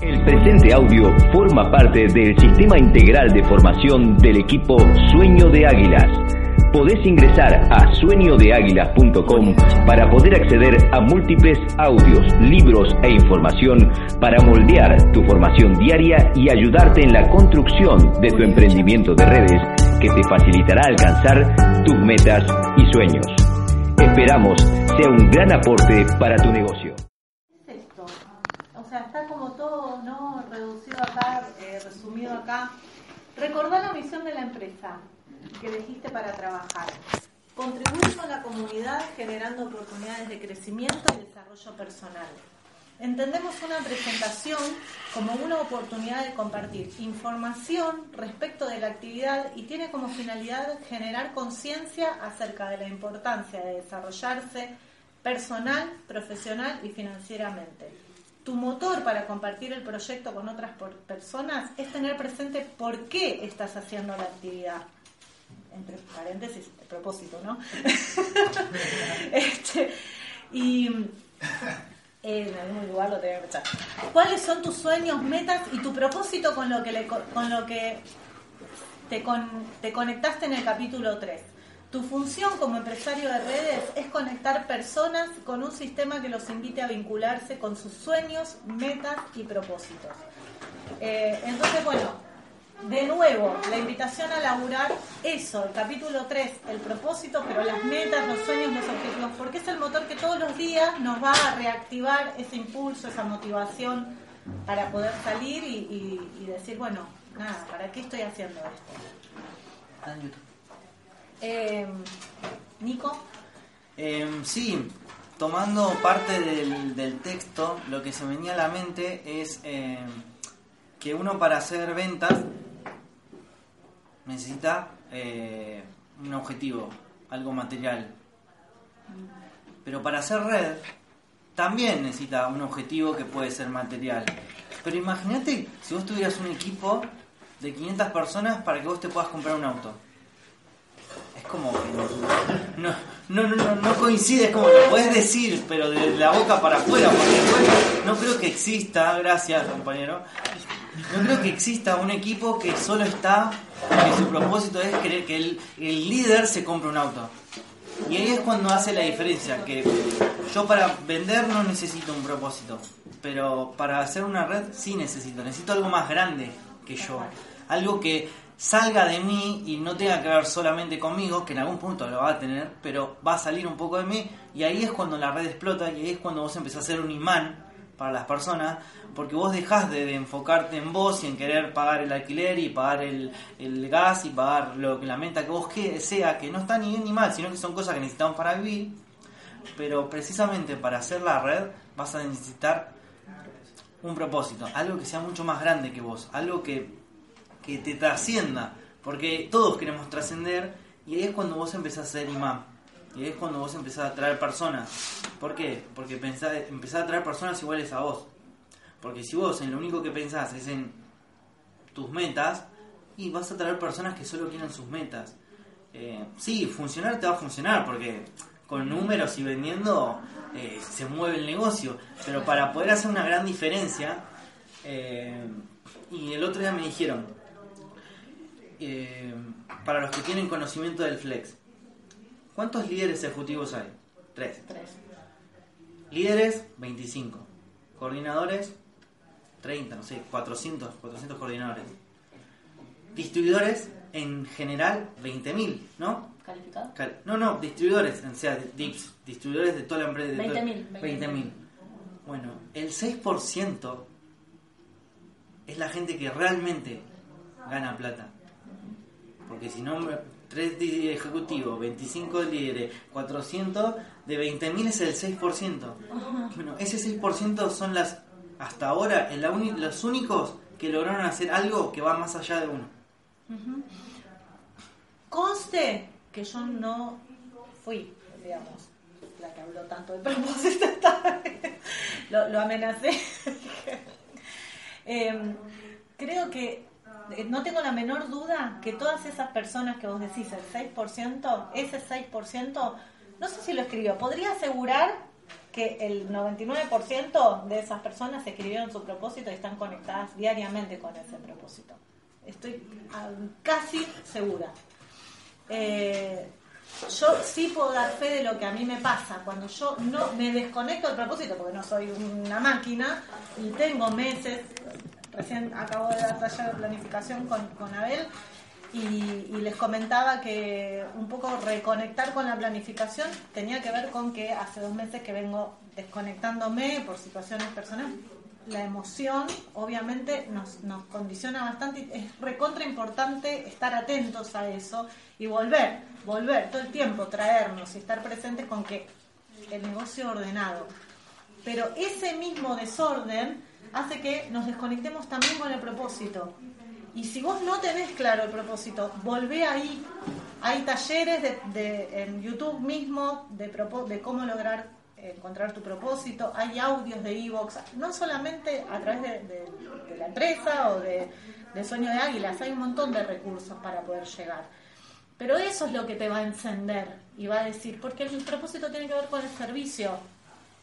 El presente audio forma parte del sistema integral de formación del equipo Sueño de Águilas. Podés ingresar a sueñodeáguilas.com para poder acceder a múltiples audios, libros e información para moldear tu formación diaria y ayudarte en la construcción de tu emprendimiento de redes que te facilitará alcanzar tus metas y sueños. Esperamos sea un gran aporte para tu negocio. Sea, está como todo ¿no? reducido acá, eh, resumido acá. Recordar la misión de la empresa que elegiste para trabajar. Contribuir con la comunidad generando oportunidades de crecimiento y desarrollo personal. Entendemos una presentación como una oportunidad de compartir información respecto de la actividad y tiene como finalidad generar conciencia acerca de la importancia de desarrollarse personal, profesional y financieramente. Tu motor para compartir el proyecto con otras personas es tener presente por qué estás haciendo la actividad. Entre paréntesis, el propósito, ¿no? Este, y en algún lugar lo tengo que echar. ¿Cuáles son tus sueños, metas y tu propósito con lo que, le co- con lo que te, con- te conectaste en el capítulo 3? Tu función como empresario de redes es conectar personas con un sistema que los invite a vincularse con sus sueños, metas y propósitos. Eh, entonces, bueno, de nuevo, la invitación a laburar eso, el capítulo 3, el propósito, pero las metas, los sueños, los objetivos, porque es el motor que todos los días nos va a reactivar ese impulso, esa motivación para poder salir y, y- decir, bueno, nada, ¿para qué estoy haciendo esto? Eh, Nico, Em, sí, tomando parte del, del texto, lo que se venía a la mente es em, que uno para hacer ventas necesita eh, un objetivo, algo material. Pero para hacer red también necesita un objetivo que puede ser material. Pero imagínate si vos tuvieras un equipo de 500 personas para que vos te puedas comprar un auto. Como que no, no, no, no, no coincide, es como lo puedes decir, pero de la boca para afuera, porque después no creo que exista, gracias compañero, no creo que exista un equipo que solo está, que su propósito es querer que el, el líder se compre un auto. Y ahí es cuando hace la diferencia, que yo para vender no necesito un propósito, pero para hacer una red sí necesito, necesito algo más grande que yo, algo que salga de mí y no tenga que ver solamente conmigo, que en algún punto lo va a tener, pero va a salir un poco de mí y ahí es cuando la red explota y ahí es cuando vos empezás a ser un imán para las personas, porque vos dejás de, enfocarte en vos y en querer pagar el alquiler y pagar el, el gas y pagar lo que la meta que vos que sea, que no está ni bien ni mal, sino que son cosas que necesitamos para vivir, pero precisamente para hacer la red vas a necesitar un propósito, algo que sea mucho más grande que vos, algo que, que te trascienda, porque todos queremos trascender y ahí es cuando vos empezás a ser imán. Y ahí es cuando vos empezás a atraer personas. ¿Por qué? Porque pensás, empezás a atraer personas iguales a vos. Porque si vos en lo único que pensás es en tus metas, y vas a traer personas que solo quieren sus metas. Eh, sí, funcionar te va a funcionar, porque con números y vendiendo eh, se mueve el negocio. Pero para poder hacer una gran diferencia, eh, y el otro día me dijeron, eh, para los que tienen conocimiento del flex, ¿cuántos líderes ejecutivos hay? Tres. tres. Líderes, 25. Coordinadores, 30, no sé, 400, 400 coordinadores. Distribuidores, en general, 20.000, ¿no? ¿Calificado? Cal- No, no, distribuidores, o sea, dips, distribuidores de toda la empresa. de toda- 20.000, 20.000. Bueno, el 6% es la gente que realmente gana plata. Porque si no, 3 ejecutivos, 25 líderes, 400, de 20.000 es el 6%. Bueno, ese 6% son las hasta ahora es la uni- los únicos que lograron hacer algo que va más allá de uno. Conste que yo no fui, digamos, la que habló tanto de propósito esta vez. lo, lo amenacé. Em, creo que eh, no tengo la menor duda que todas esas personas que vos decís, el 6%, ese 6%, no sé si lo escribió, podría asegurar que el 99% de esas personas escribieron su propósito y están conectadas diariamente con ese propósito. Estoy ah, casi segura. Eh, yo sí puedo dar fe de lo que a mí me pasa cuando yo no me desconecto del propósito porque no soy una máquina y tengo meses recién acabo de dar taller de planificación con, Abel y, y les comentaba que un poco reconectar con la planificación tenía que ver con que hace dos meses que vengo desconectándome por situaciones personales la emoción obviamente nos, nos condiciona bastante y es recontra importante estar atentos a eso y volver, volver todo el tiempo, traernos y estar presentes con que el negocio ordenado. Pero ese mismo desorden hace que nos desconectemos también con el propósito. Y si vos no tenés claro el propósito, volvé ahí. Hay talleres de, de- en YouTube mismo de, de cómo lograr encontrar tu propósito. Hay audios de Evox, no solamente a través de la empresa o de, de Sueño de Águilas, hay un montón de recursos para poder llegar. Pero eso es lo que te va a encender y va a decir, porque el propósito tiene que ver con el servicio.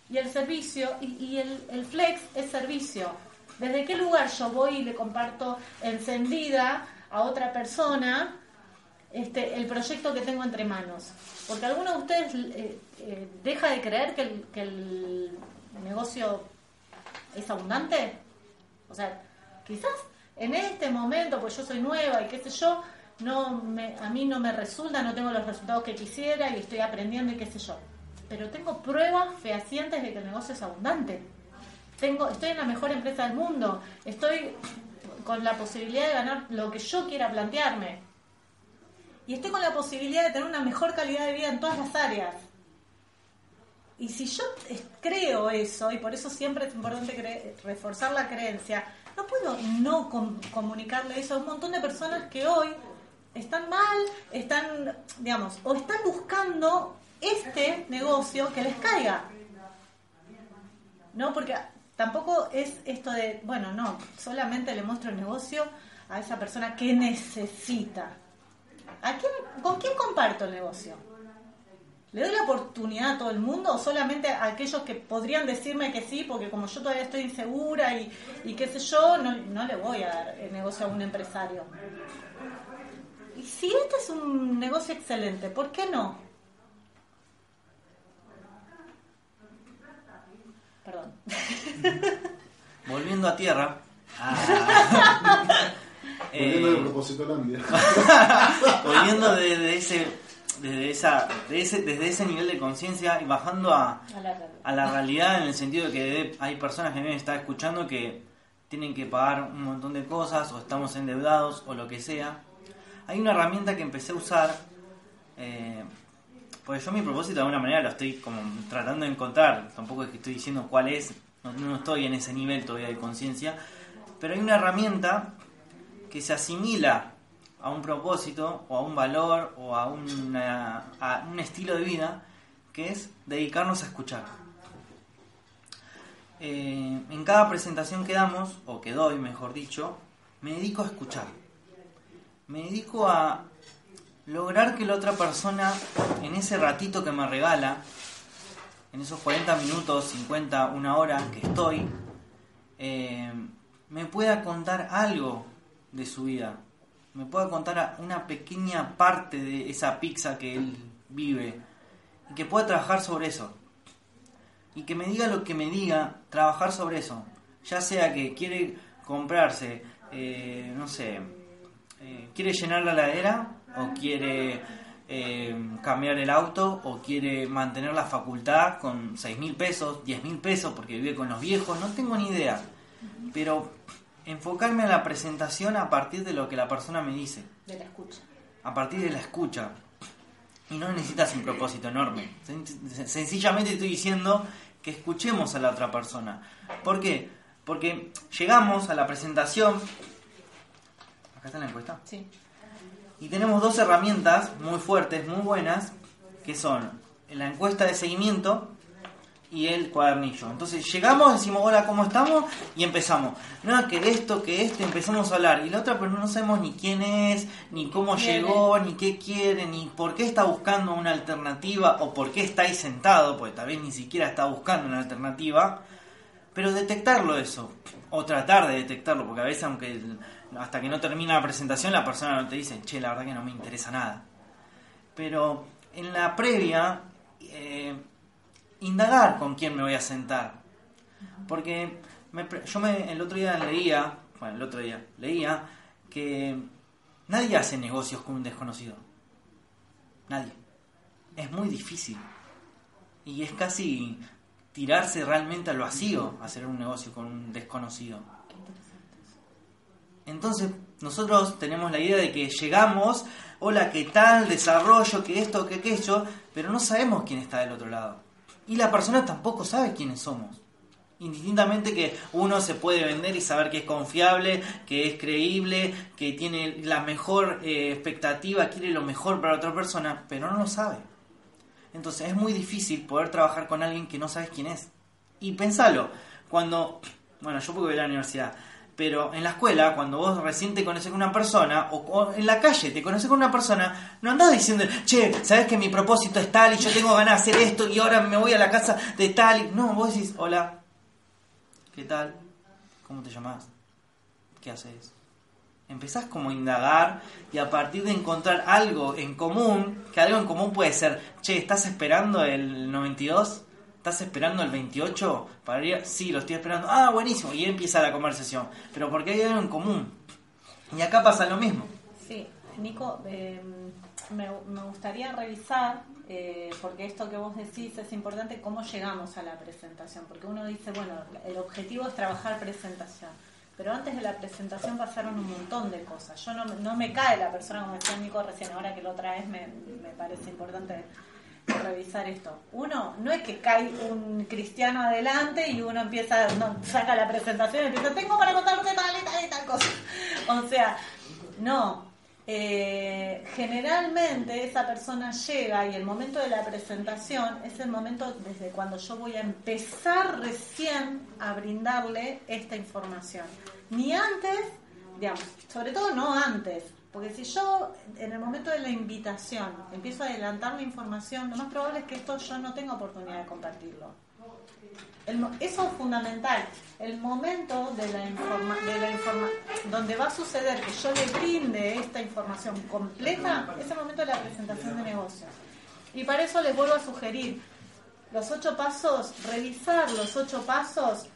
Y el servicio, y, el flex es servicio. ¿Desde qué lugar yo voy y le comparto encendida a otra persona este, el proyecto que tengo entre manos? Porque alguno de ustedes eh, eh, deja de creer que el, que el negocio es abundante. O sea, quizás en este momento, pues yo soy nueva y qué sé yo, no me, a mí no me resulta, no tengo los resultados que quisiera y estoy aprendiendo y qué sé yo. Pero tengo pruebas fehacientes de que el negocio es abundante. Tengo, estoy en la mejor empresa del mundo. Estoy con la posibilidad de ganar lo que yo quiera plantearme. Y estoy con la posibilidad de tener una mejor calidad de vida en todas las áreas. Y si yo creo eso, y por eso siempre es importante reforzar la creencia, no puedo no com- comunicarle eso a un montón de personas que hoy están mal, están, digamos, o están buscando este negocio que les caiga. No, porque tampoco es esto de, bueno, no, solamente le muestro el negocio a esa persona que necesita. ¿A quién, ¿Con quién comparto el negocio? ¿Le doy la oportunidad a todo el mundo o solamente a aquellos que podrían decirme que sí, porque como yo todavía estoy insegura y, y qué sé yo, no, no le voy a dar el negocio a un empresario? Y si este es un negocio excelente, ¿por qué no? Perdón. Volviendo a tierra. ah, Volviendo de eh, propósito Landia. volviendo de, de ese, desde, esa, de ese, desde ese nivel de conciencia y bajando a, A la realidad. a la realidad en el sentido de que hay personas que me están escuchando que tienen que pagar un montón de cosas o estamos endeudados o lo que sea. Hay una herramienta que empecé a usar, eh, porque yo mi propósito de alguna manera lo estoy como tratando de encontrar, tampoco es que estoy diciendo cuál es, no, estoy en ese nivel todavía de conciencia, pero hay una herramienta que se asimila a un propósito o a un valor o a un estilo de vida que es dedicarnos a escuchar. Eh, en cada presentación que damos, o que doy mejor dicho, me dedico a escuchar. Me dedico a lograr que la otra persona, en ese ratito que me regala, en esos 40 minutos, 50, una hora que estoy, eh, me pueda contar algo de su vida. Me pueda contar una pequeña parte de esa pizza que él vive. Y que pueda trabajar sobre eso. Y que me diga lo que me diga, trabajar sobre eso. Ya sea que quiere comprarse, eh, no sé, eh, quiere llenar la ladera o quiere eh, cambiar el auto o quiere mantener la facultad con 6 mil pesos, 10 mil pesos porque vive con los viejos, no tengo ni idea. Pero enfocarme en la presentación a partir de lo que la persona me dice, De la escucha. a partir de la escucha. Y no necesitas un propósito enorme. Sen- Sencillamente estoy diciendo que escuchemos a la otra persona. ¿Por qué? Porque llegamos a la presentación. Acá está la encuesta. Sí. Y tenemos dos herramientas muy fuertes, muy buenas, que son la encuesta de seguimiento y el cuadernillo. Entonces llegamos, decimos hola, ¿cómo estamos? Y empezamos. No, que esto, que este, empezamos a hablar. Y la otra, pero no sabemos ni quién es, ni cómo llegó, ni qué quiere, ni por qué está buscando una alternativa o por qué está ahí sentado, porque tal vez ni siquiera está buscando una alternativa. Pero detectarlo eso, o tratar de detectarlo, porque a veces aunque el- hasta que no termina la presentación la persona no te dice, che, la verdad que no me interesa nada. Pero en la previa, eh, indagar con quién me voy a sentar. Porque me yo me, el otro día leía, bueno, el otro día leía que nadie hace negocios con un desconocido. Nadie. Es muy difícil. Y es casi tirarse realmente al vacío hacer un negocio con un desconocido. Entonces, nosotros tenemos la idea de que llegamos, hola, ¿qué tal? Desarrollo, que esto, que aquello, pero no sabemos quién está del otro lado. Y la persona tampoco sabe quiénes somos. Indistintamente que uno se puede vender y saber que es confiable, que es creíble, que tiene la mejor eh, expectativa, quiere lo mejor para otra persona, pero no lo sabe. Entonces es muy difícil poder trabajar con alguien que no sabes quién es. Y pensalo, cuando, bueno, yo porque voy a la universidad, pero en la escuela, cuando vos recién te conoces con una persona, o, o en la calle te conoces con una persona, no andás diciendo, che, sabes que mi propósito es tal y yo tengo ganas de hacer esto y ahora me voy a la casa de tal. y-". No, vos decís, hola, ¿qué tal? ¿Cómo te llamás? ¿Qué haces? Empezás como a indagar y a partir de encontrar algo en común, que algo en común puede ser, che, ¿estás esperando el 92? ¿Estás esperando el 28 para? Sí, lo estoy esperando. Ah, buenísimo. Y empieza la conversación. Pero porque hay algo en común. Y acá pasa lo mismo. Sí, Nico, eh, me, me gustaría revisar, eh, porque esto que vos decís es importante, cómo llegamos a la presentación. Porque uno dice, bueno, el objetivo es trabajar presentación. Pero antes de la presentación pasaron un montón de cosas. Yo no, no me cae la persona, como decía Nico recién, ahora que lo traes, me, me parece importante revisar esto. Uno, no es que cae un cristiano adelante y uno empieza, saca la presentación y empieza, tengo para contarte tal y tal y tal cosa. O sea, no. Eh, generalmente esa persona llega y el momento de la presentación es el momento desde cuando yo voy a empezar recién a brindarle esta información. Ni antes, digamos, sobre todo no antes, porque si yo en el momento de la invitación empiezo a adelantar la información, lo más probable es que esto yo no tenga oportunidad de compartirlo. Eso es fundamental. El momento de la informa, de la informa, donde va a suceder que yo le brinde esta información completa es el momento de la presentación de negocios. Y para eso les vuelvo a sugerir los ocho pasos, revisar los ocho pasos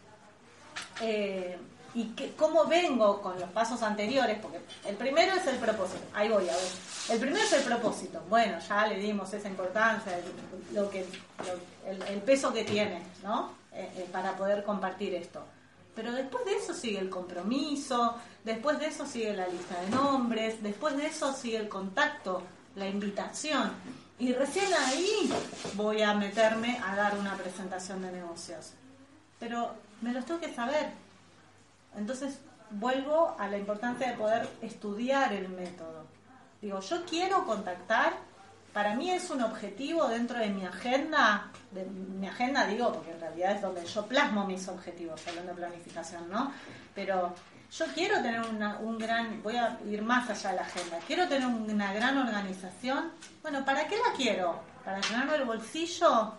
eh, y que, cómo vengo con los pasos anteriores, porque el primero es el propósito, ahí voy a ver. El primero es el propósito, bueno, ya le dimos esa importancia, el- lo que, el peso que tiene, ¿no? Eh, eh, para poder compartir esto. Pero después de eso sigue el compromiso, después de eso sigue la lista de nombres, después de eso sigue el contacto, la invitación. Y recién ahí voy a meterme a dar una presentación de negocios. Pero me los tengo que saber. Entonces vuelvo a la importancia de poder estudiar el método. Digo, yo quiero contactar, para mí es un objetivo dentro de mi agenda, de mi agenda digo, porque en realidad es donde yo plasmo mis objetivos, hablando de planificación, ¿no? Pero yo quiero tener una, un gran, voy a ir más allá de la agenda, quiero tener una gran organización. Bueno, ¿para qué la quiero? ¿Para llenarme el bolsillo?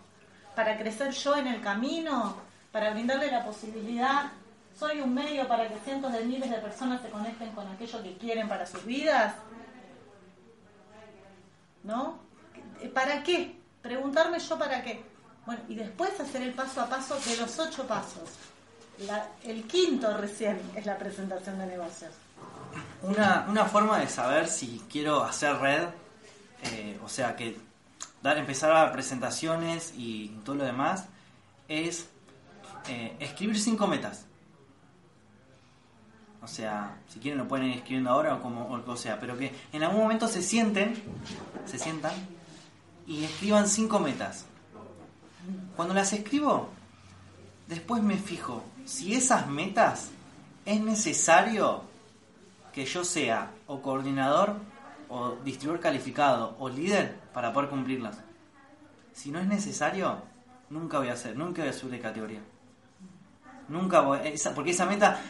¿Para crecer yo en el camino? ¿Para brindarle la posibilidad? ¿Soy un medio para que cientos de miles de personas se conecten con aquello que quieren para sus vidas? ¿No? ¿Para qué? Preguntarme yo para qué. Bueno, y después hacer el paso a paso de los ocho pasos. El quinto recién es la presentación de negocios. Una, una forma de saber si quiero hacer red, eh, o sea, que dar, empezar a presentaciones y todo lo demás, es eh, escribir cinco metas. O sea, si quieren lo pueden ir escribiendo ahora o como o, sea, pero que en algún momento se sienten, se sientan y escriban cinco metas. Cuando las escribo, después me fijo si esas metas es necesario que yo sea o coordinador o distribuidor calificado o líder para poder cumplirlas. Si no es necesario, nunca voy a hacer, nunca voy a subir de categoría. Nunca voy, esa, porque esa meta,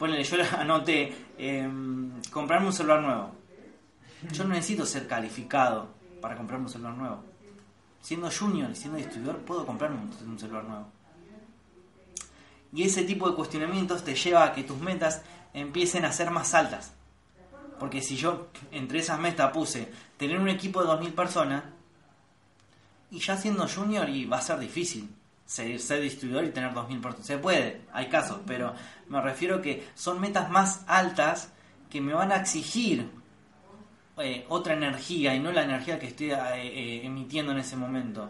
ponele, yo anoté, em, comprarme un celular nuevo. Yo no necesito ser calificado para comprarme un celular nuevo. Siendo junior y siendo distribuidor, puedo comprarme un, un celular nuevo. Y ese tipo de cuestionamientos te lleva a que tus metas empiecen a ser más altas. Porque si yo entre esas metas puse tener un equipo de 2.000 personas, y ya siendo junior y va a ser difícil ser, ser distribuidor y tener 2.000 personas. Se puede, hay casos, pero me refiero que son metas más altas que me van a exigir eh, otra energía y no la energía que estoy eh, eh, emitiendo en ese momento.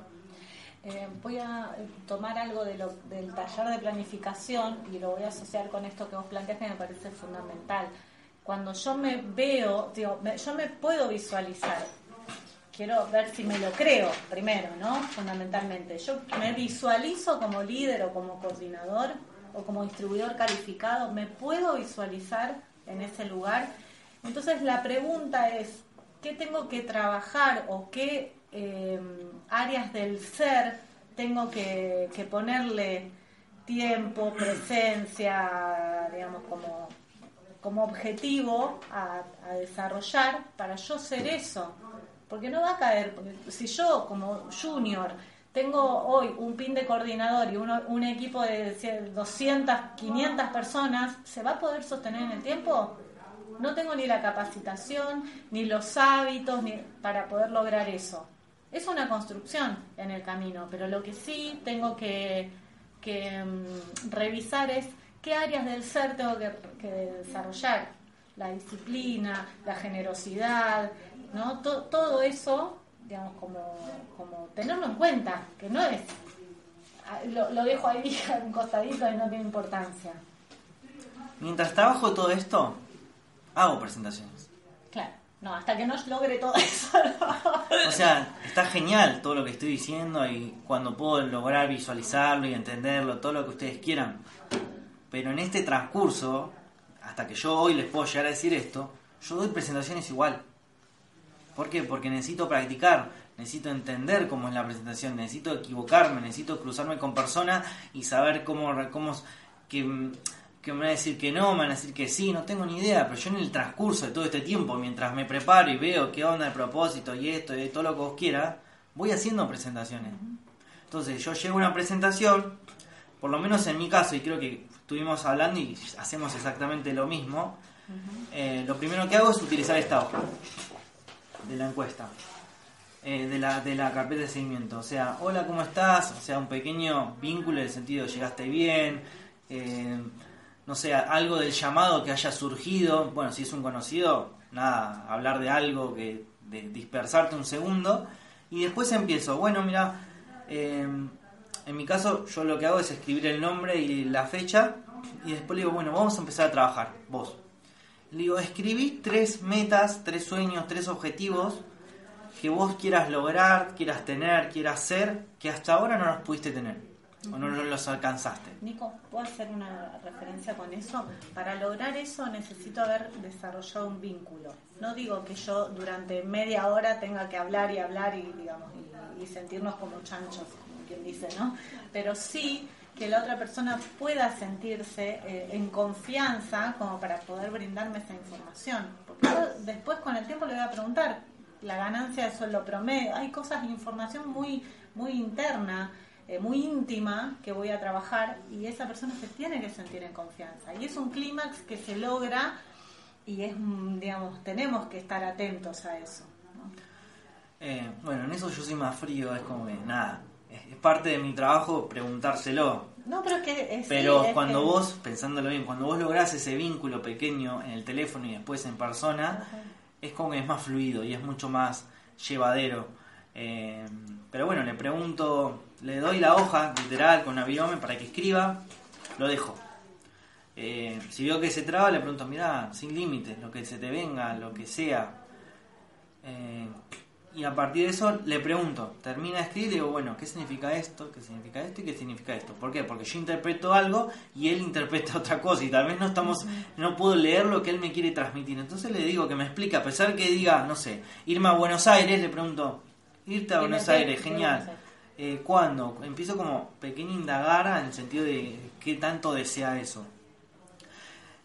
Eh, voy a tomar algo de lo, del taller de planificación y lo voy a asociar con esto que vos planteas que me parece fundamental. Cuando yo me veo, digo, me- yo me puedo visualizar, quiero ver si me lo creo primero, ¿no? Fundamentalmente. Yo me visualizo como líder o como coordinador o como distribuidor calificado, me puedo visualizar en ese lugar. Entonces la pregunta es, ¿qué tengo que trabajar o qué eh, áreas del ser tengo que, ponerle tiempo, presencia, digamos, como, como objetivo a desarrollar para yo ser eso? Porque no va a caer, si yo como junior tengo hoy un pin de coordinador y uno- un equipo de 100, 200, 500 personas, ¿se va a poder sostener en el tiempo? No tengo ni la capacitación, ni los hábitos ni para poder lograr eso. Es una construcción en el camino, pero lo que sí tengo que, mm, revisar es qué áreas del ser tengo que desarrollar. La disciplina, la generosidad, ¿no? To- todo eso, digamos, como, como tenerlo en cuenta, que no es... ah, Lo, lo dejo ahí a un costadito y no tiene importancia. Mientras trabajo todo esto, hago presentaciones. Claro, no, hasta que no logre todo eso. no. O sea, está genial todo lo que estoy diciendo y cuando puedo lograr visualizarlo y entenderlo, todo lo que ustedes quieran. Pero en este transcurso, hasta que yo hoy les puedo llegar a decir esto, yo doy presentaciones igual. ¿Por qué? Porque necesito practicar, necesito entender cómo es la presentación, necesito equivocarme, necesito cruzarme con personas y saber cómo, cómo que, que me van a decir que no, me van a decir que sí, no tengo ni idea, pero yo en el transcurso de todo este tiempo, mientras me preparo y veo qué onda el propósito y esto y todo lo que vos quieras, voy haciendo presentaciones. Entonces yo llego a una presentación, por lo menos en mi caso, y creo que estuvimos hablando y hacemos exactamente lo mismo, eh, lo primero que hago es utilizar esta hoja de la encuesta, eh, de, la, de la carpeta de seguimiento. O sea, hola, ¿cómo estás? O sea, un pequeño vínculo en el sentido, llegaste bien, eh, no sé, algo del llamado que haya surgido. Bueno, si es un conocido, nada, hablar de algo, que de dispersarte un segundo. Y después empiezo, bueno, mira, en mi caso yo lo que hago es escribir el nombre y la fecha y después le digo, bueno, vamos a empezar a trabajar, vos. Le digo, escribí tres metas, tres sueños, tres objetivos que vos quieras lograr, quieras tener, quieras ser, que hasta ahora no los pudiste tener o no los alcanzaste. Nico, ¿puedo hacer una referencia con eso? Para lograr eso necesito haber desarrollado un vínculo. No digo que yo durante media hora tenga que hablar y hablar y, digamos, y, y sentirnos como chanchos, quien dice, ¿no? Pero sí que la otra persona pueda sentirse eh, en confianza como para poder brindarme esa información. Porque yo después con el tiempo le voy a preguntar la ganancia de sueldo promedio. Hay cosas, información muy, muy interna eh, muy íntima que voy a trabajar y esa persona se tiene que sentir en confianza. Y es un clímax que se logra y es, mm, digamos, tenemos que estar atentos a eso. Eh, bueno, en eso yo soy más frío, es como que nada, es, parte de mi trabajo preguntárselo. No, pero es que es, Pero sí, es cuando que- vos, pensándolo bien, cuando vos lográs ese vínculo pequeño en el teléfono y después en persona, es como que es más fluido y es mucho más llevadero. Eh, pero bueno, le pregunto, le doy la hoja literal con avión para que escriba, lo dejo. Eh, si veo que se traba, le pregunto, mira, sin límites, lo que se te venga, lo que sea. Eh, Y a partir de eso le pregunto, termina de escribir y digo, bueno, ¿qué significa esto? ¿Qué significa esto? ¿Y qué significa esto? ¿Por qué? Porque yo interpreto algo y él interpreta otra cosa y tal vez no estamos, no puedo leer lo que él me quiere transmitir. Entonces le digo que me explique, a pesar que diga, no sé, irme a Buenos Aires, le pregunto, irte a Buenos Aires, genial. Eh, ¿Cuándo? Empiezo como pequeña indagara en el sentido de qué tanto desea eso.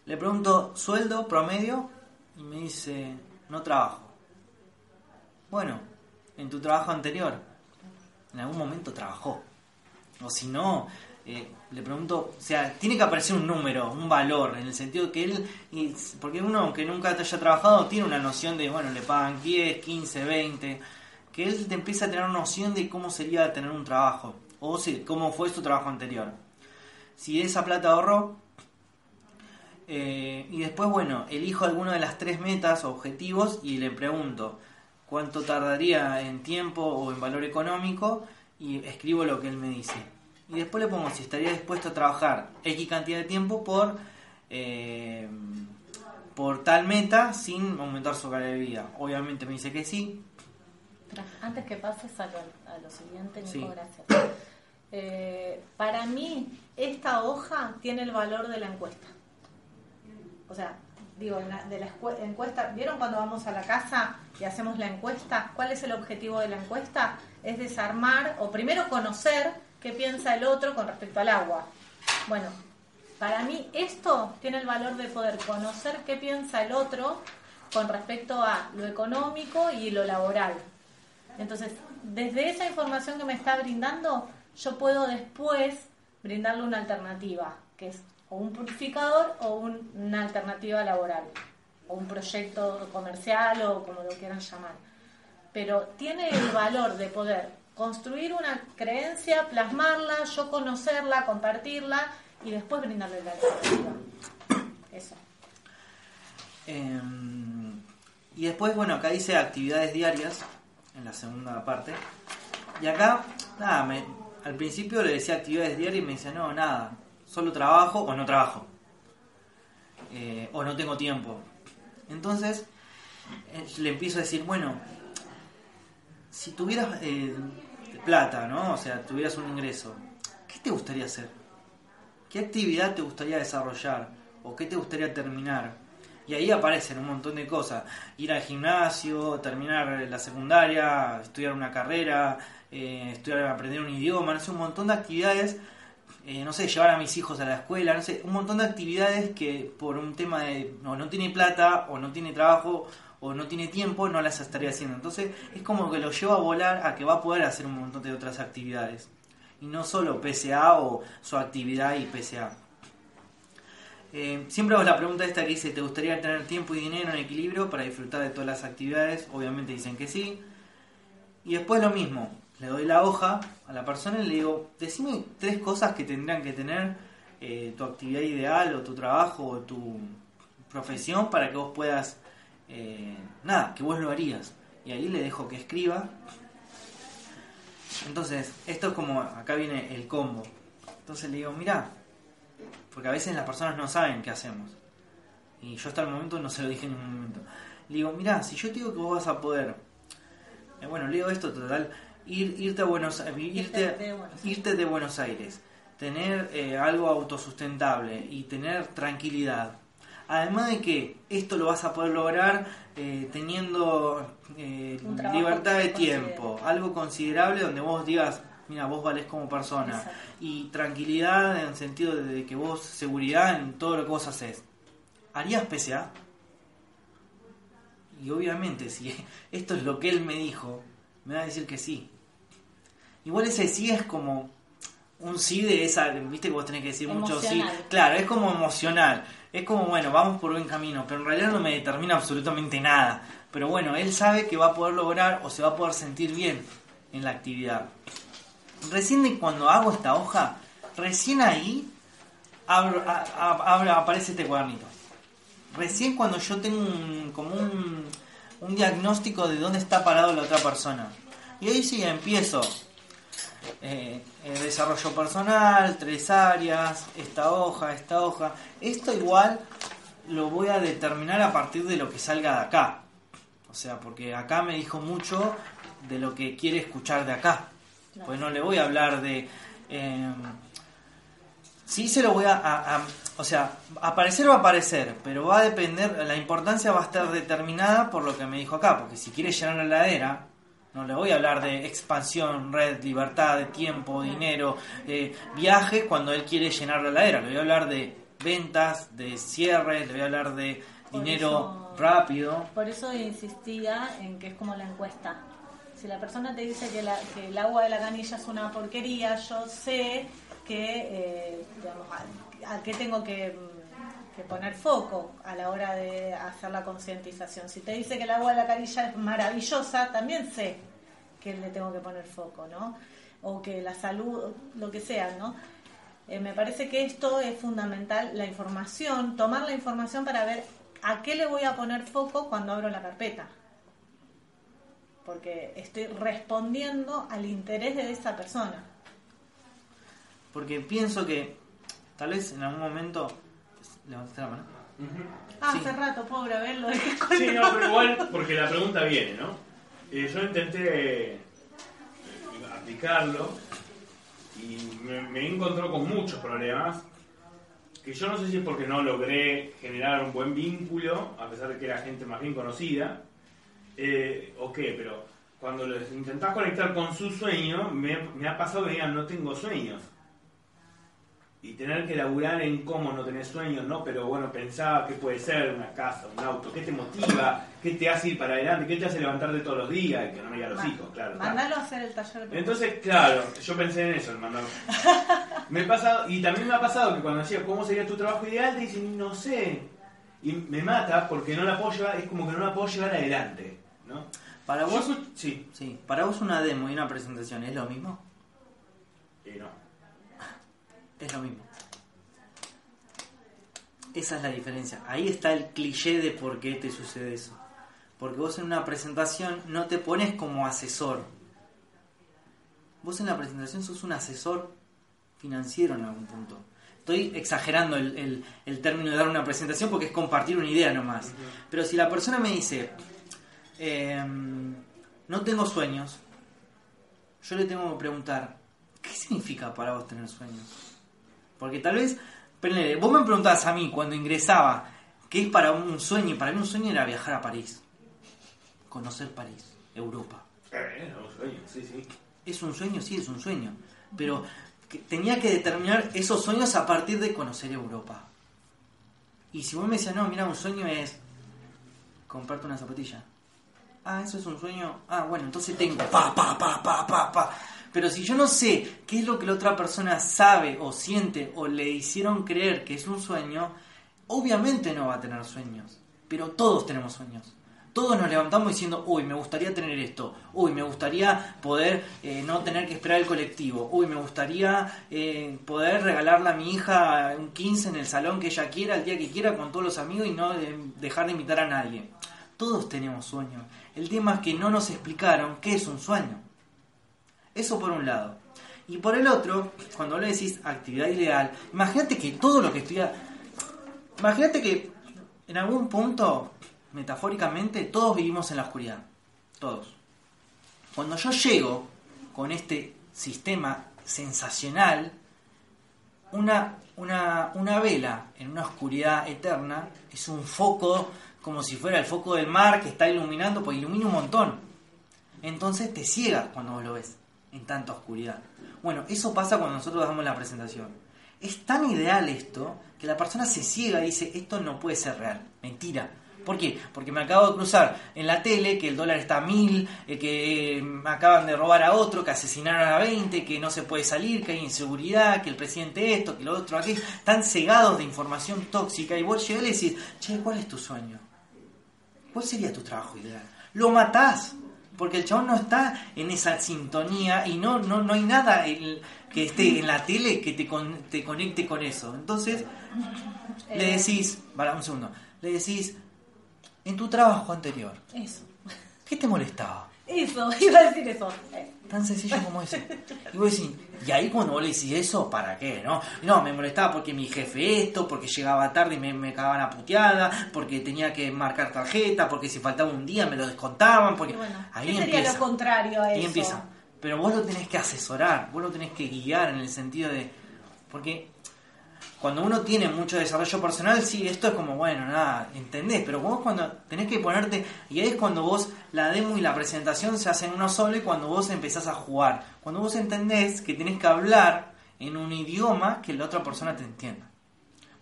Le pregunto, ¿sueldo promedio? Y me dice, no trabajo. Bueno, en tu trabajo anterior, en algún momento trabajó. O si no, eh, le pregunto, o sea, tiene que aparecer un número, un valor, en el sentido que él, porque uno que nunca haya trabajado tiene una noción de, bueno, le pagan 10, 15, 20, que él te empieza a tener noción de cómo sería tener un trabajo, o si, cómo fue su trabajo anterior. Si esa plata ahorró, eh, y después, bueno, elijo alguna de las tres metas o objetivos y le pregunto cuánto tardaría en tiempo o en valor económico y escribo lo que él me dice. Y después le pongo si estaría dispuesto a trabajar X cantidad de tiempo por, eh, por tal meta sin aumentar su calidad de vida. Obviamente me dice que sí. Antes que pases a lo, a lo siguiente, Nico, Sí. gracias. Eh, para mí, esta hoja tiene el valor de la encuesta. O sea, digo, en la- de la encuesta, ¿vieron cuando vamos a la casa y hacemos la encuesta? ¿Cuál es el objetivo de la encuesta? Es desarmar o primero conocer qué piensa el otro con respecto al agua. Bueno, para mí esto tiene el valor de poder conocer qué piensa el otro con respecto a lo económico y lo laboral. Entonces, desde esa información que me está brindando, yo puedo después brindarle una alternativa, que es o un purificador o un- una alternativa laboral, o un proyecto comercial o como lo quieran llamar. Pero tiene el valor de poder construir una creencia, plasmarla, yo conocerla, compartirla y después brindarle la alternativa. Eso. Eh, y después, bueno, acá dice actividades diarias, en la segunda parte. Y acá, nada, me, al principio le decía actividades diarias y me decía, no, nada, solo trabajo o no trabajo. Eh, o no tengo tiempo. Entonces, eh, le empiezo a decir, bueno, si tuvieras eh, plata, ¿no? O sea, tuvieras un ingreso, ¿qué te gustaría hacer? ¿Qué actividad te gustaría desarrollar? ¿O qué te gustaría terminar? Y ahí aparecen un montón de cosas. Ir al gimnasio, terminar la secundaria, estudiar una carrera, estudiar, aprender un idioma, no un montón de actividades. Eh, no sé, llevar a mis hijos a la escuela, no sé, un montón de actividades que por un tema de o no tiene plata, o no tiene trabajo, o no tiene tiempo, no las estaría haciendo. Entonces es como que lo lleva a volar a que va a poder hacer un montón de otras actividades. Y no solo PSA o su actividad y PSA. Eh, siempre hago la pregunta esta que dice, ¿te gustaría tener tiempo y dinero en equilibrio para disfrutar de todas las actividades? Obviamente dicen que sí. Y después lo mismo, le doy la hoja a la persona y le digo, decime tres cosas que tendrían que tener eh, tu actividad ideal o tu trabajo o tu profesión para que vos puedas, eh, nada, que vos lo harías. Y ahí le dejo que escriba. Entonces, esto es como, acá viene el combo. Entonces le digo, mira, porque a veces las personas no saben qué hacemos. Y yo hasta el momento no se lo dije en ningún momento. Le digo, mira, si yo te digo que vos vas a poder, eh, bueno, leo esto total, ir, irte a Buenos Aires, irte, Irte de Buenos Aires. irte de Buenos Aires, tener eh, algo autosustentable y tener tranquilidad. Además de que esto lo vas a poder lograr eh, teniendo eh, libertad de tiempo, algo considerable donde vos digas, mira, vos valés como persona. Exacto. Y tranquilidad en el sentido de que vos, seguridad en todo lo que vos haces. ¿Harías PSA? Y obviamente, si esto es lo que él me dijo, me va a decir que sí. Igual ese sí es como un sí de esa, viste que vos tenés que decir mucho sí. Claro, es como emocional. Es como, bueno, vamos por buen camino, pero en realidad no me determina absolutamente nada. Pero bueno, él sabe que va a poder lograr o se va a poder sentir bien en la actividad. Recién de cuando hago esta hoja, recién ahí abro- a- a- abro- aparece este cuadernito. Recién cuando yo tengo un, como un, un diagnóstico de dónde está parado la otra persona. Y ahí sí empiezo. Eh, eh, desarrollo personal, tres áreas, esta hoja, esta hoja. Esto igual lo voy a determinar a partir de lo que salga de acá. O sea, porque acá me dijo mucho de lo que quiere escuchar de acá. Pues no le voy a hablar de... eh, sí se lo voy a- O sea, aparecer va a aparecer, pero va a depender... La importancia va a estar determinada por lo que me dijo acá. Porque si quiere llenar la heladera, no le voy a hablar de expansión, red, libertad, de tiempo, dinero, eh, viajes, cuando él quiere llenar la heladera. Le voy a hablar de ventas, de cierres, le voy a hablar de Por dinero eso- rápido. Por eso insistía en que es como la encuesta. Si la persona te dice que, la- que el agua de la canilla es una porquería, yo sé que, eh, digamos, a, a qué tengo que, que poner foco a la hora de hacer la concientización. Si te dice que el agua de la canilla es maravillosa, también sé que le tengo que poner foco, ¿no? O que la salud, lo que sea, ¿no? Eh, me parece que esto es fundamental, la información, tomar la información para ver a qué le voy a poner foco cuando abro la carpeta. Porque estoy respondiendo al interés de esa persona. Porque pienso que tal vez en algún momento... Levantaste la mano. Ah, Sí. hace rato, pobre, a verlo. Sí, no, pero igual, porque la pregunta viene, ¿no? Eh, yo intenté eh, aplicarlo y me, me encontró con muchos problemas que yo no sé si es porque no logré generar un buen vínculo, a pesar de que era gente más bien conocida, eh, o qué, pero cuando les intentás conectar con su sueño, me, me ha pasado que digan, no tengo sueños. Y tener que laburar en cómo no tener sueños, ¿no? Pero bueno, pensaba que puede ser una casa, un auto, ¿qué te motiva? ¿Qué te hace ir para adelante? ¿Qué te hace levantarte todos los días? Y que no me digan los Ma- hijos, claro. Mandalo a hacer el taller de Entonces, claro, yo pensé en eso, el mandar. Me ha pasado, y también me ha pasado que cuando decía cómo sería tu trabajo ideal, te dicen, no sé. Y me mata porque no la puedo llevar, es como que no la puedo llevar adelante, ¿no? Para vos, sí, sí, para vos una demo y una presentación es lo mismo. eh, no. Es lo mismo. Esa es la diferencia. Ahí está el cliché de por qué te sucede eso. Porque vos en una presentación no te pones como asesor. Vos en la presentación sos un asesor financiero en algún punto. Estoy exagerando el, el- término de dar una presentación porque es compartir una idea nomás. Pero si la persona me dice, em, no tengo sueños, yo le tengo que preguntar, ¿qué significa para vos tener sueños? Porque tal vez, vos me preguntabas a mí cuando ingresaba, ¿qué es para un sueño? Para mí un sueño era viajar a París, conocer París, Europa. Eh, no, sueño, sí, sí. ¿Es un sueño? Sí, es un sueño. Pero que- tenía que determinar esos sueños a partir de conocer Europa. Y si vos me decías, no, mira, un sueño es comprarte una zapatilla. Ah, eso es un sueño. Ah, bueno, entonces tengo pa, pa, pa, pa, pa, pa. Pero si yo no sé qué es lo que la otra persona sabe o siente o le hicieron creer que es un sueño, obviamente no va a tener sueños. Pero todos tenemos sueños. Todos nos levantamos diciendo, uy, me gustaría tener esto, uy, me gustaría poder eh, no tener que esperar el colectivo, uy, me gustaría eh, poder regalarle a mi hija un 15 en el salón que ella quiera, el día que quiera, con todos los amigos y no de- dejar de invitar a nadie. Todos tenemos sueños. El tema es que no nos explicaron qué es un sueño. Eso por un lado. Y por el otro, cuando le decís actividad ideal, imagínate que todo lo que estudia... Imagínate que en algún punto, metafóricamente, todos vivimos en la oscuridad. Todos. Cuando yo llego con este sistema sensacional, una, una, una vela en una oscuridad eterna es un foco como si fuera el foco del mar que está iluminando, pues ilumina un montón. Entonces te ciega cuando vos lo ves en tanta oscuridad. Bueno, eso pasa cuando nosotros damos la presentación. Es tan ideal esto que la persona se ciega y dice, esto no puede ser real, mentira. ¿Por qué? Porque me acabo de cruzar en la tele que el dólar está a mil, eh, que me acaban de robar a otro, que asesinaron a 20, que no se puede salir, que hay inseguridad, que el presidente esto, que lo otro aquí. Están cegados de información tóxica y vos llegás y decís, che, ¿cuál es tu sueño? ¿Cuál sería tu trabajo ideal? Lo matás. Porque el chabón no está en esa sintonía y no, no, no hay nada en- que esté en la tele que te, con- te conecte con eso. Entonces, le Eh, decís, para un segundo, le decís, en tu trabajo anterior, Eso. ¿qué te molestaba? Eso, iba a decir eso. Eh, Tan sencillo como eso. Y vos decís, y ahí cuando vos le decís eso, ¿para qué? No, no me molestaba porque mi jefe esto, porque llegaba tarde y me, me cagaban a puteada, porque tenía que marcar tarjeta, porque si faltaba un día me lo descontaban, porque bueno, ahí ¿qué sería empieza. lo contrario a Ahí eso? empieza. Pero vos lo tenés que asesorar, vos lo tenés que guiar en el sentido de. Porque cuando uno tiene mucho desarrollo personal, sí, esto es como, bueno, nada, entendés, pero vos cuando tenés que ponerte, y ahí es cuando vos la demo y la presentación se hacen uno solo y cuando vos empezás a jugar, cuando vos entendés que tenés que hablar en un idioma que la otra persona te entienda.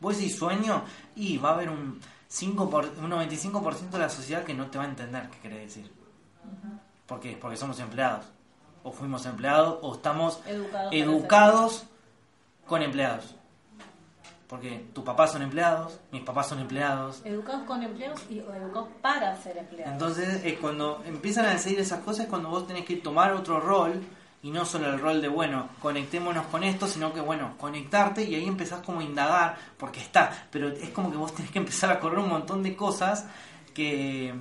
Vos decís sueño y va a haber un, 5 por, un 95% de la sociedad que no te va a entender qué querés decir. ¿Por qué? Porque somos empleados. O fuimos empleados o estamos educados con empleados. Porque tus papás son empleados, mis papás son empleados. Educados con empleos y o educados para ser empleados. Entonces, eh, cuando empiezan a decidir esas cosas es cuando vos tenés que tomar otro rol y no solo el rol de, bueno, conectémonos con esto, sino que, bueno, conectarte y ahí empezás como a indagar, porque está, pero es como que vos tenés que empezar a correr un montón de cosas que,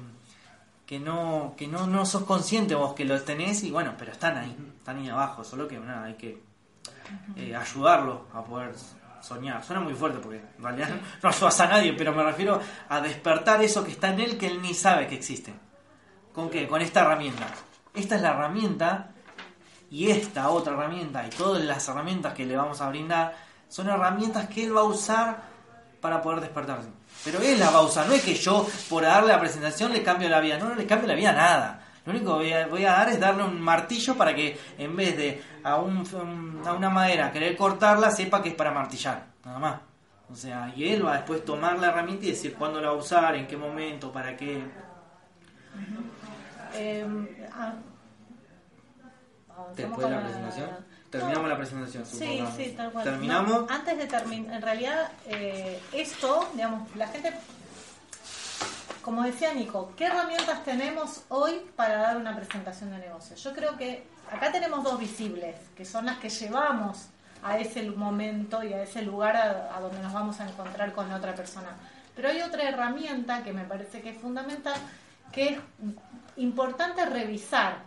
que no que no, no sos consciente vos que los tenés y bueno, pero están ahí, están ahí abajo, solo que nada, hay que eh, ayudarlo a poder soñar. Suena muy fuerte porque en realidad no ayudas a nadie, pero me refiero a despertar eso que está en él que él ni sabe que existe. ¿Con qué? Con esta herramienta. Esta es la herramienta y esta otra herramienta y todas las herramientas que le vamos a brindar son herramientas que él va a usar para poder despertarse. Pero él la va a usar, no es que yo por darle la presentación le cambio la vida, no, no le cambio la vida nada. Lo único que voy a, voy a dar es darle un martillo para que en vez de a, un, a una madera querer cortarla, sepa que es para martillar, nada más. O sea, y él va a después tomar la herramienta y decir cuándo la va a usar, en qué momento, para qué. Eh, ah, avancemos Después de la presentación. Terminamos la presentación, Sí, sí, tal cual. Terminamos. No, antes de terminar, en realidad, eh, esto, digamos, la gente, como decía Nico, ¿qué herramientas tenemos hoy para dar una presentación de negocio? Yo creo que acá tenemos dos visibles, que son las que llevamos a ese momento y a ese lugar a, donde nos vamos a encontrar con otra persona. Pero hay otra herramienta que me parece que es fundamental, que es importante revisar,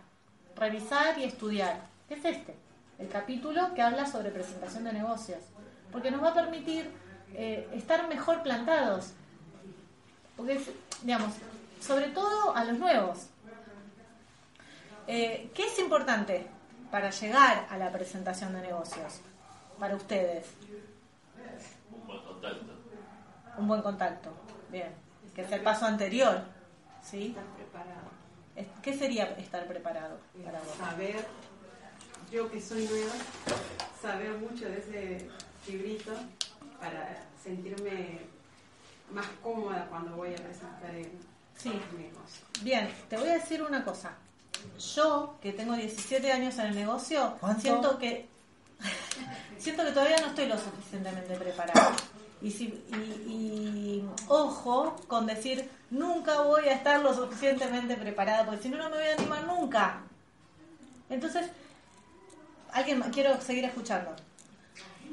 revisar y estudiar, es este, el capítulo que habla sobre presentación de negocios, porque nos va a permitir eh, estar mejor plantados, porque digamos, sobre todo a los nuevos. Eh, ¿Qué es importante para llegar a la presentación de negocios para ustedes? Un buen contacto. Un buen contacto, bien, que es el paso anterior, ¿sí? Estar preparado. ¿Qué sería estar preparado para vos? Saber, yo que soy nueva, saber mucho de ese librito para sentirme más cómoda cuando voy a presentar el Sí. el negocio. Bien, te voy a decir una cosa. Yo, que tengo 17 años en el negocio, ¿Cuánto? siento que siento que todavía no estoy lo suficientemente preparada. Y, si, y, y ojo con decir, nunca voy a estar lo suficientemente preparada, porque si no, no me voy a animar nunca. Entonces, alguien más? quiero seguir escuchando.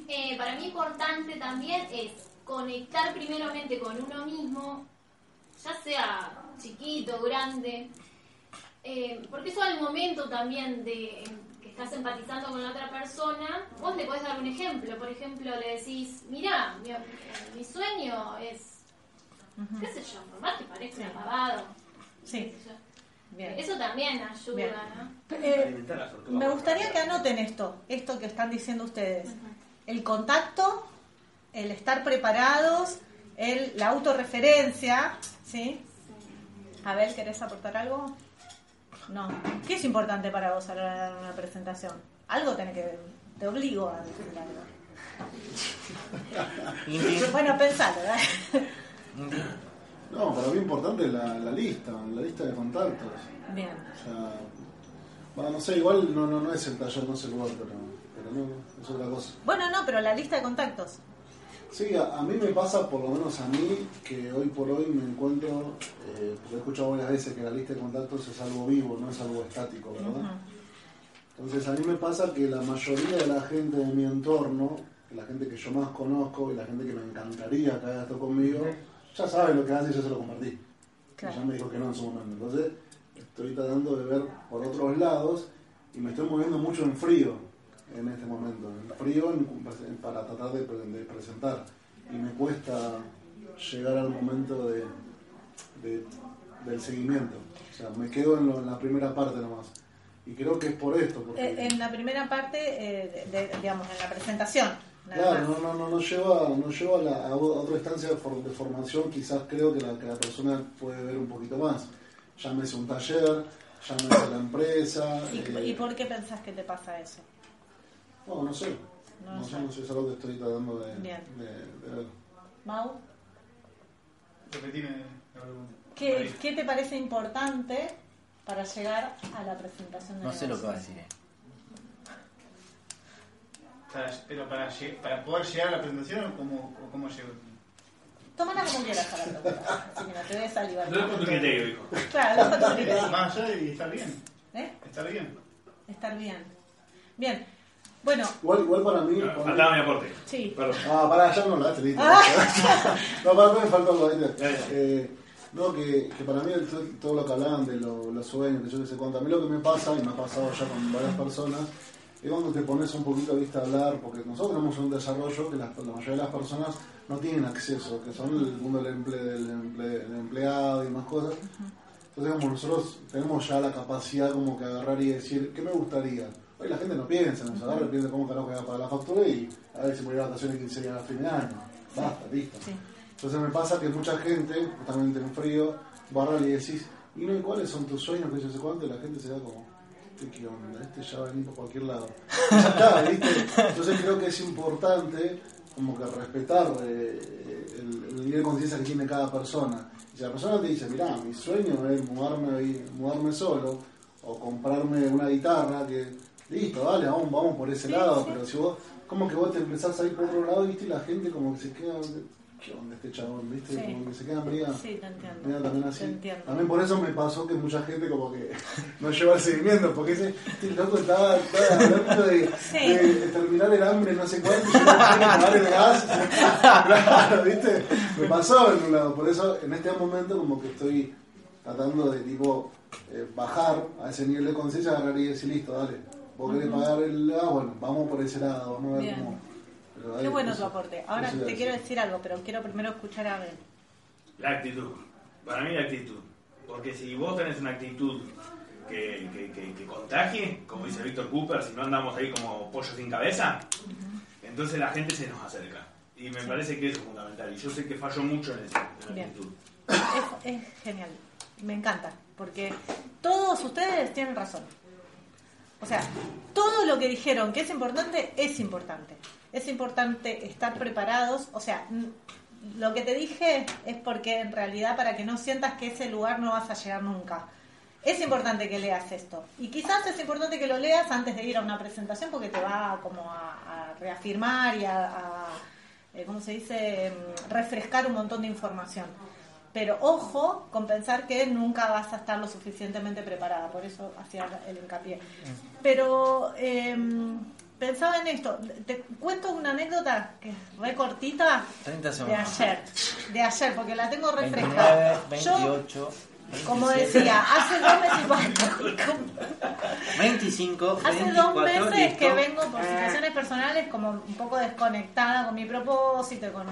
Eh, para mí importante también es conectar primeramente con uno mismo, ya sea chiquito, grande, eh, porque eso al momento también de que estás empatizando con la otra persona, vos le podés dar un ejemplo. Por ejemplo, le decís, mira, mi, eh, mi sueño es, qué sé yo, por más que parezca Sí. pavado. Sí, bien. Eso también ayuda, Bien. ¿no? Eh, me gustaría que anoten esto, esto que están diciendo ustedes. El contacto, el estar preparados, el, la autorreferencia, ¿sí? Abel, ¿querés aportar algo? No. ¿Qué es importante para vos a la hora de dar una presentación? Algo tiene que ver. Te obligo a decir algo. Bueno, pensalo, ¿eh? Inti. No, para mí importante es la, la lista, la lista de contactos. Bien. O sea, bueno, no sé, igual no, no, no es el taller, no es el lugar, pero, pero no, es otra cosa. Bueno, no, pero la lista de contactos. Sí, a, a mí me pasa, por lo menos a mí, que hoy por hoy me encuentro, eh, porque he escuchado varias veces que la lista de contactos es algo vivo, no es algo estático, ¿verdad? Entonces a mí me pasa que la mayoría de la gente de mi entorno, la gente que yo más conozco y la gente que me encantaría que haga esto conmigo, ya sabe lo que hace y yo se lo compartí. Claro. Y ya me dijo que no en su momento. Entonces estoy tratando de ver por otros lados y me estoy moviendo mucho en frío en este momento, en frío en- para tratar de, pre- de presentar y me cuesta llegar al momento de, de- del seguimiento, o sea, me quedo en, lo- en la primera parte nomás y creo que es por esto, porque Eh, en la primera parte, eh, de- digamos, en la presentación. Claro, no, no, no, no lleva, no lleva a, la- a otra instancia de, for- de formación, quizás creo que la, que la persona puede ver un poquito más. Llámese un taller, llámese la empresa. ¿Y, eh, y por qué pensás que te pasa eso? No, no sé. No No, sé, no sé, es algo que estoy tratando de, Bien. de- de ver. Mau, Repetime la pregunta. ¿qué, Ahí. qué te parece importante para llegar a la presentación de No sé lo que va a decir. eh. Para- pero para, lle- para poder llegar a la presentación, ¿cómo, o cómo llego? Tómala como quieras a la pregunta. Así que no te des a libertad. Lo dejo a tu criterio, hijo. Claro, tu criterio. Más allá y estar bien. ¿Eh? Estar bien. Estar bien. Bien. Bueno, Igual, igual para mí. para mí- Faltaba mi aporte. sí. Perdón. Ah, pará, ya no lo listo. Ah. no, para mí me faltó algo. Dale. Eh, no, que, que para mí todo, lo que hablaban de lo- los sueños, que yo qué sé cuánto, a mí lo que me pasa, y me ha pasado ya con varias personas, es cuando te pones un poquito ¿viste, a hablar, porque nosotros tenemos un desarrollo que las- la mayoría de las personas no tienen acceso, que son el mundo del, emple- del, emple- del empleado y más cosas. Entonces, como nosotros tenemos ya la capacidad como que agarrar y decir, ¿qué me gustaría? Hoy la gente no piensa, nos agarra y piensa cómo carajo voy a pagar la factura y a ver si me voy a vacaciones 15 días a fin de año. Basta, listo. Sí. Entonces me pasa que mucha gente, justamente en frío, barra y decís, ¿y no? ¿y cuáles son tus sueños? Que yo sé cuánto, y la gente se da como, ¿qué, qué onda? Este ya va a venir por cualquier lado. Y ya está, ¿viste? Entonces creo que es importante como que respetar eh, el, el nivel de conciencia que tiene cada persona. Y si la persona te dice, mirá, mi sueño es mudarme, mudarme solo, o comprarme una guitarra, que listo, dale, vamos, vamos por ese Sí, lado, sí. pero si vos, como que vos te empezás a ir por otro lado, viste, y la gente como que se queda, ¿qué onda este chabón? ¿Viste? Sí. Como que se queda media, Sí, te entiendo. media también así. Te entiendo. También por eso me pasó que mucha gente como que no lleva el seguimiento, porque ese este loco estaba, estaba hablando de, terminar el hambre, no sé cuánto, y yo no quería pagar el gas. claro, ¿viste? Me pasó en un lado, por eso en este momento como que estoy tratando de tipo eh, bajar a ese nivel de conciencia, agarrar y decir, listo, dale, vos querés pagar el gas, bueno, vamos por ese lado, vamos a ver Bien. cómo... pero Qué ahí, bueno eso- tu aporte. Ahora eso te quiero decir algo, pero quiero primero escuchar a Ben. La actitud. Para mí la actitud. Porque si vos tenés una actitud que, que, que- que contagie, como dice Víctor Cooper, si no andamos ahí como pollos sin cabeza, entonces la gente se nos acerca. Y me parece que eso es fundamental. Y yo sé que fallo mucho en eso, en la Bien. actitud. Es, es genial. Me encanta. Porque todos ustedes tienen razón. O sea, todo lo que dijeron que es importante, es importante. Es importante estar preparados. O sea, lo que te dije es porque en realidad para que no sientas que ese lugar no vas a llegar nunca. Es importante que leas esto. Y quizás es importante que lo leas antes de ir a una presentación porque te va como a, a reafirmar y a, a, eh, ¿cómo se dice? Mm, Refrescar un montón de información. Pero ojo con pensar que nunca vas a estar lo suficientemente preparada, por eso hacía el hincapié. Pero em, pensaba en esto, te cuento una anécdota que es re cortita 30 de ayer, de ayer, porque la tengo 29, refrescada. Yo, 28, como 27, decía, hace dos meses, 25, hace 24, dos meses que vengo por situaciones personales como un poco desconectada con mi propósito, con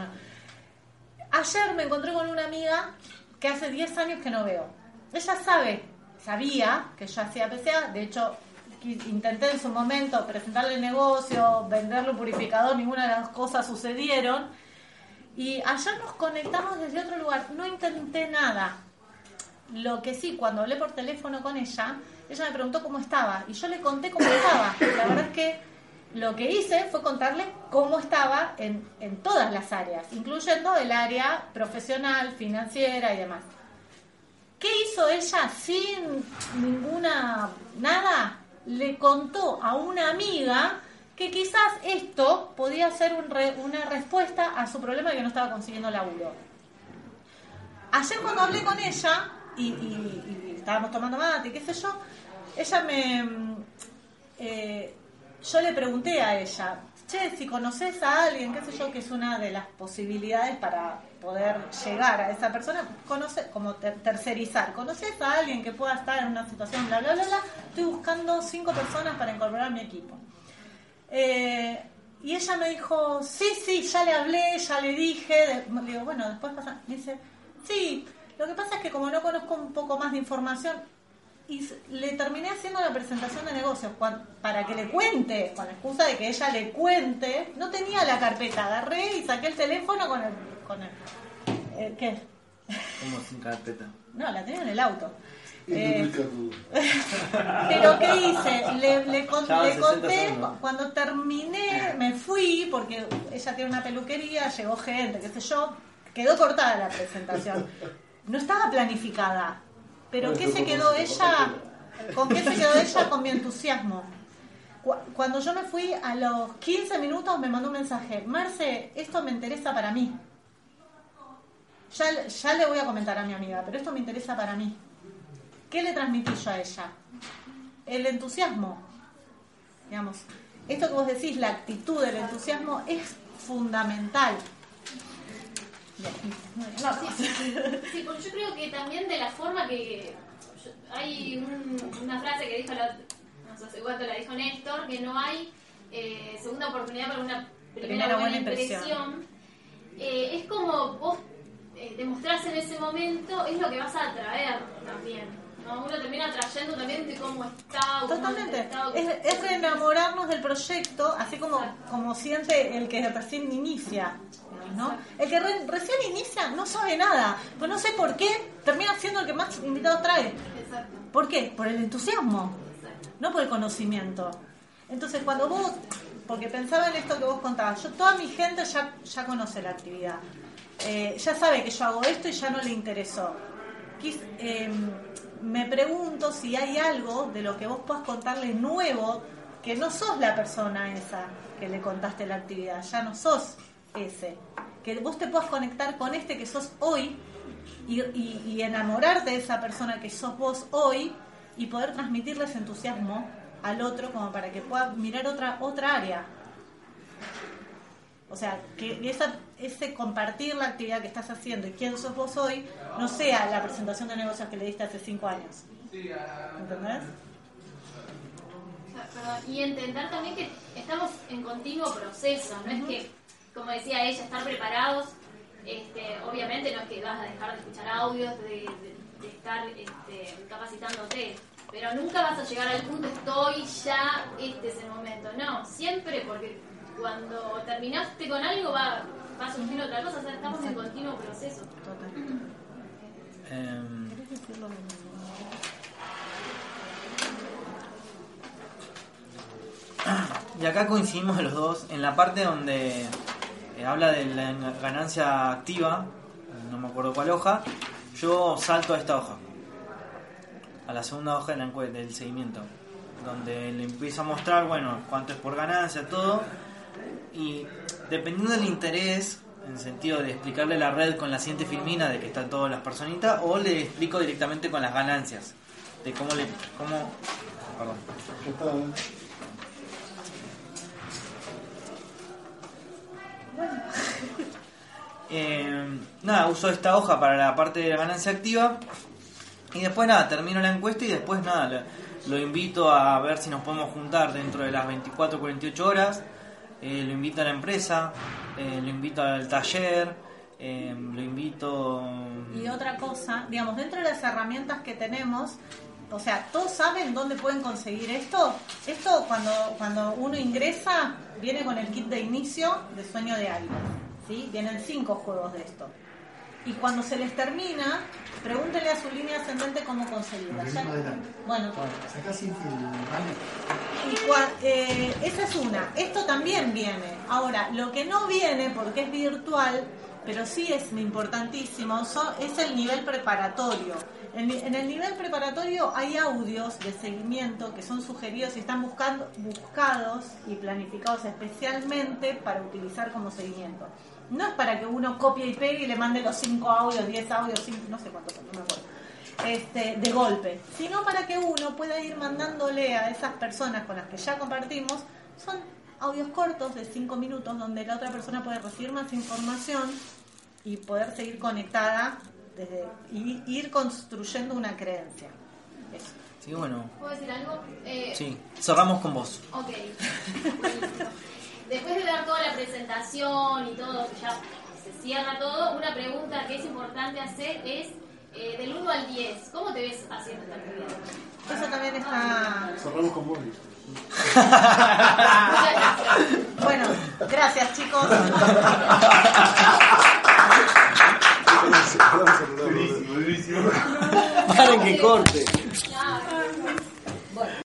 Ayer me encontré con una amiga que hace 10 años que no veo. Ella sabe, sabía que yo hacía PCA, de hecho intenté en su momento presentarle el negocio, venderle un purificador, ninguna de las cosas sucedieron. Y ayer nos conectamos desde otro lugar, no intenté nada. Lo que sí, cuando hablé por teléfono con ella, ella me preguntó cómo estaba y yo le conté cómo estaba. La verdad es que lo que hice fue contarle cómo estaba en, en todas las áreas, incluyendo el área profesional, financiera y demás. ¿Qué hizo ella sin ninguna nada? Le contó a una amiga que quizás esto podía ser una respuesta a su problema de que no estaba consiguiendo laburo. Ayer cuando hablé con ella y estábamos tomando mate, qué sé yo, ella me... mm, eh, yo le pregunté a ella, che, si conoces a alguien, qué sé yo, que es una de las posibilidades para poder llegar a esa persona, conoce, como ter- tercerizar, conoces a alguien que pueda estar en una situación, bla, bla, bla, bla, estoy buscando cinco personas para incorporar a mi equipo. Eh, y ella me dijo, sí, sí, ya le hablé, ya le dije. Digo, bueno, después pasa. Me dice, sí, lo que pasa es que como no conozco un poco más de información, y s- le terminé haciendo la presentación de negocios para que le cuente, con la excusa de que ella le cuente. No tenía la carpeta, agarré y saqué el teléfono con el. Con el eh, ¿Qué? Como sin carpeta. No, la tenía en el auto. Eh, pero ¿qué hice? Le, le, con- le 60 conté, cuando terminé, me fui, porque ella tiene una peluquería, llegó gente, qué sé yo, quedó cortada la presentación. No estaba planificada, pero ¿qué se quedó ella? ¿Con qué se quedó ella? Con mi entusiasmo. Cu- Cuando yo me fui, a los 15 minutos me mandó un mensaje, Marce, esto me interesa para mí. Ya, ya le voy a comentar a mi amiga, pero esto me interesa para mí. ¿Qué le transmití yo a ella? El entusiasmo. Digamos, esto que vos decís, la actitud del entusiasmo es fundamental. No, no. Sí, porque yo creo que también de la forma que. yo- hay un- una frase que dijo, la, no sé hace cuánto la dijo Néstor, que no hay eh, segunda oportunidad para una primera, buena buena impresión. impresión. Eh, es como vos eh, demostrás en ese momento, es lo que vas a atraer también. ¿no? Uno termina atrayendo también de cómo está. cómo Totalmente. está, Es, cómo- es reenamorarnos del proyecto, así como, como siente el que recién inicia. ¿No? El que re- recién inicia no sabe nada, pues no sé por qué, termina siendo el que más invitados trae. ¿Por qué? Por el entusiasmo, no por el conocimiento. Entonces, cuando vos, porque pensaba en esto que vos contabas, yo toda mi gente ya, ya conoce la actividad, Eh, ya sabe que yo hago esto y ya no le interesó. Quis- eh, me pregunto si hay algo de lo que vos puedas contarle nuevo, que no sos la persona esa que le contaste la actividad, ya no sos ese. Que vos te puedas conectar con este que sos hoy y, y- y enamorarte de esa persona que sos vos hoy y poder transmitirle ese entusiasmo al otro como para que pueda mirar otra otra área. O sea, que esa, ese compartir la actividad que estás haciendo y quién sos vos hoy no sea la presentación de negocios que le diste hace cinco años. ¿Entendés? Perdón, Y entender también que estamos en continuo proceso, no es que, como decía ella, estar preparados, este, obviamente no es que vas a dejar de escuchar audios, de, de- de estar este, capacitándote, pero nunca vas a llegar al punto estoy ya, este es el momento, no, siempre porque cuando terminaste con algo va, va a surgir otra cosa, o sea, estamos en continuo proceso. Total. Em, ¿Querés decirlo de nuevo? Y acá coincidimos los dos en la parte donde eh, habla de la ganancia activa, no me acuerdo cuál hoja, yo salto a esta hoja, a la segunda hoja del seguimiento, donde le empiezo a mostrar, bueno, cuánto es por ganancia, todo, y dependiendo del interés, en sentido de explicarle la red con la siguiente filmina de que están todas las personitas, o le explico directamente con las ganancias, de cómo le... Cómo, perdón. ¿eh? Nada, uso esta hoja para la parte de la ganancia activa. Y después nada, termino la encuesta y después nada, lo, invito a ver si nos podemos juntar dentro de las 24 48 horas. Eh, lo invito a la empresa, eh, lo invito al taller, lo invito... Y otra cosa, digamos, dentro de las herramientas que tenemos, o sea, ¿todos saben dónde pueden conseguir esto? Esto cuando, cuando uno ingresa, viene con el kit de inicio de Sueño de Águila, ¿sí? Vienen cinco juegos de esto. Y cuando se les termina, pregúntenle a su línea ascendente cómo conseguirla. Ya- Bueno, y cua- eh, esa es una. Esto también viene. Ahora, lo que no viene, porque es virtual, pero sí es importantísimo, so- es el nivel preparatorio. En, el nivel preparatorio hay audios de seguimiento que son sugeridos y están buscando, buscados y planificados especialmente para utilizar como seguimiento. No es para que uno copie y pegue y le mande los 5 audios, 10 audios, cinco- no sé cuántos no me acuerdo este, de golpe, sino para que uno pueda ir mandándole a esas personas con las que ya compartimos, son audios cortos de 5 minutos donde la otra persona puede recibir más información y poder seguir conectada desde, y ir construyendo una creencia. Eso. Sí, bueno. ¿Puedo decir algo? Eh, Sí, cerramos con vos. Ok. Después de dar toda la presentación y todo, que ya se cierra todo, una pregunta que es importante hacer es eh, del 1 al 10. ¿Cómo te ves haciendo esta actividad? Eso también está... Cerramos con vos. bueno, gracias chicos. Durísimo, durísimo. Para que corte.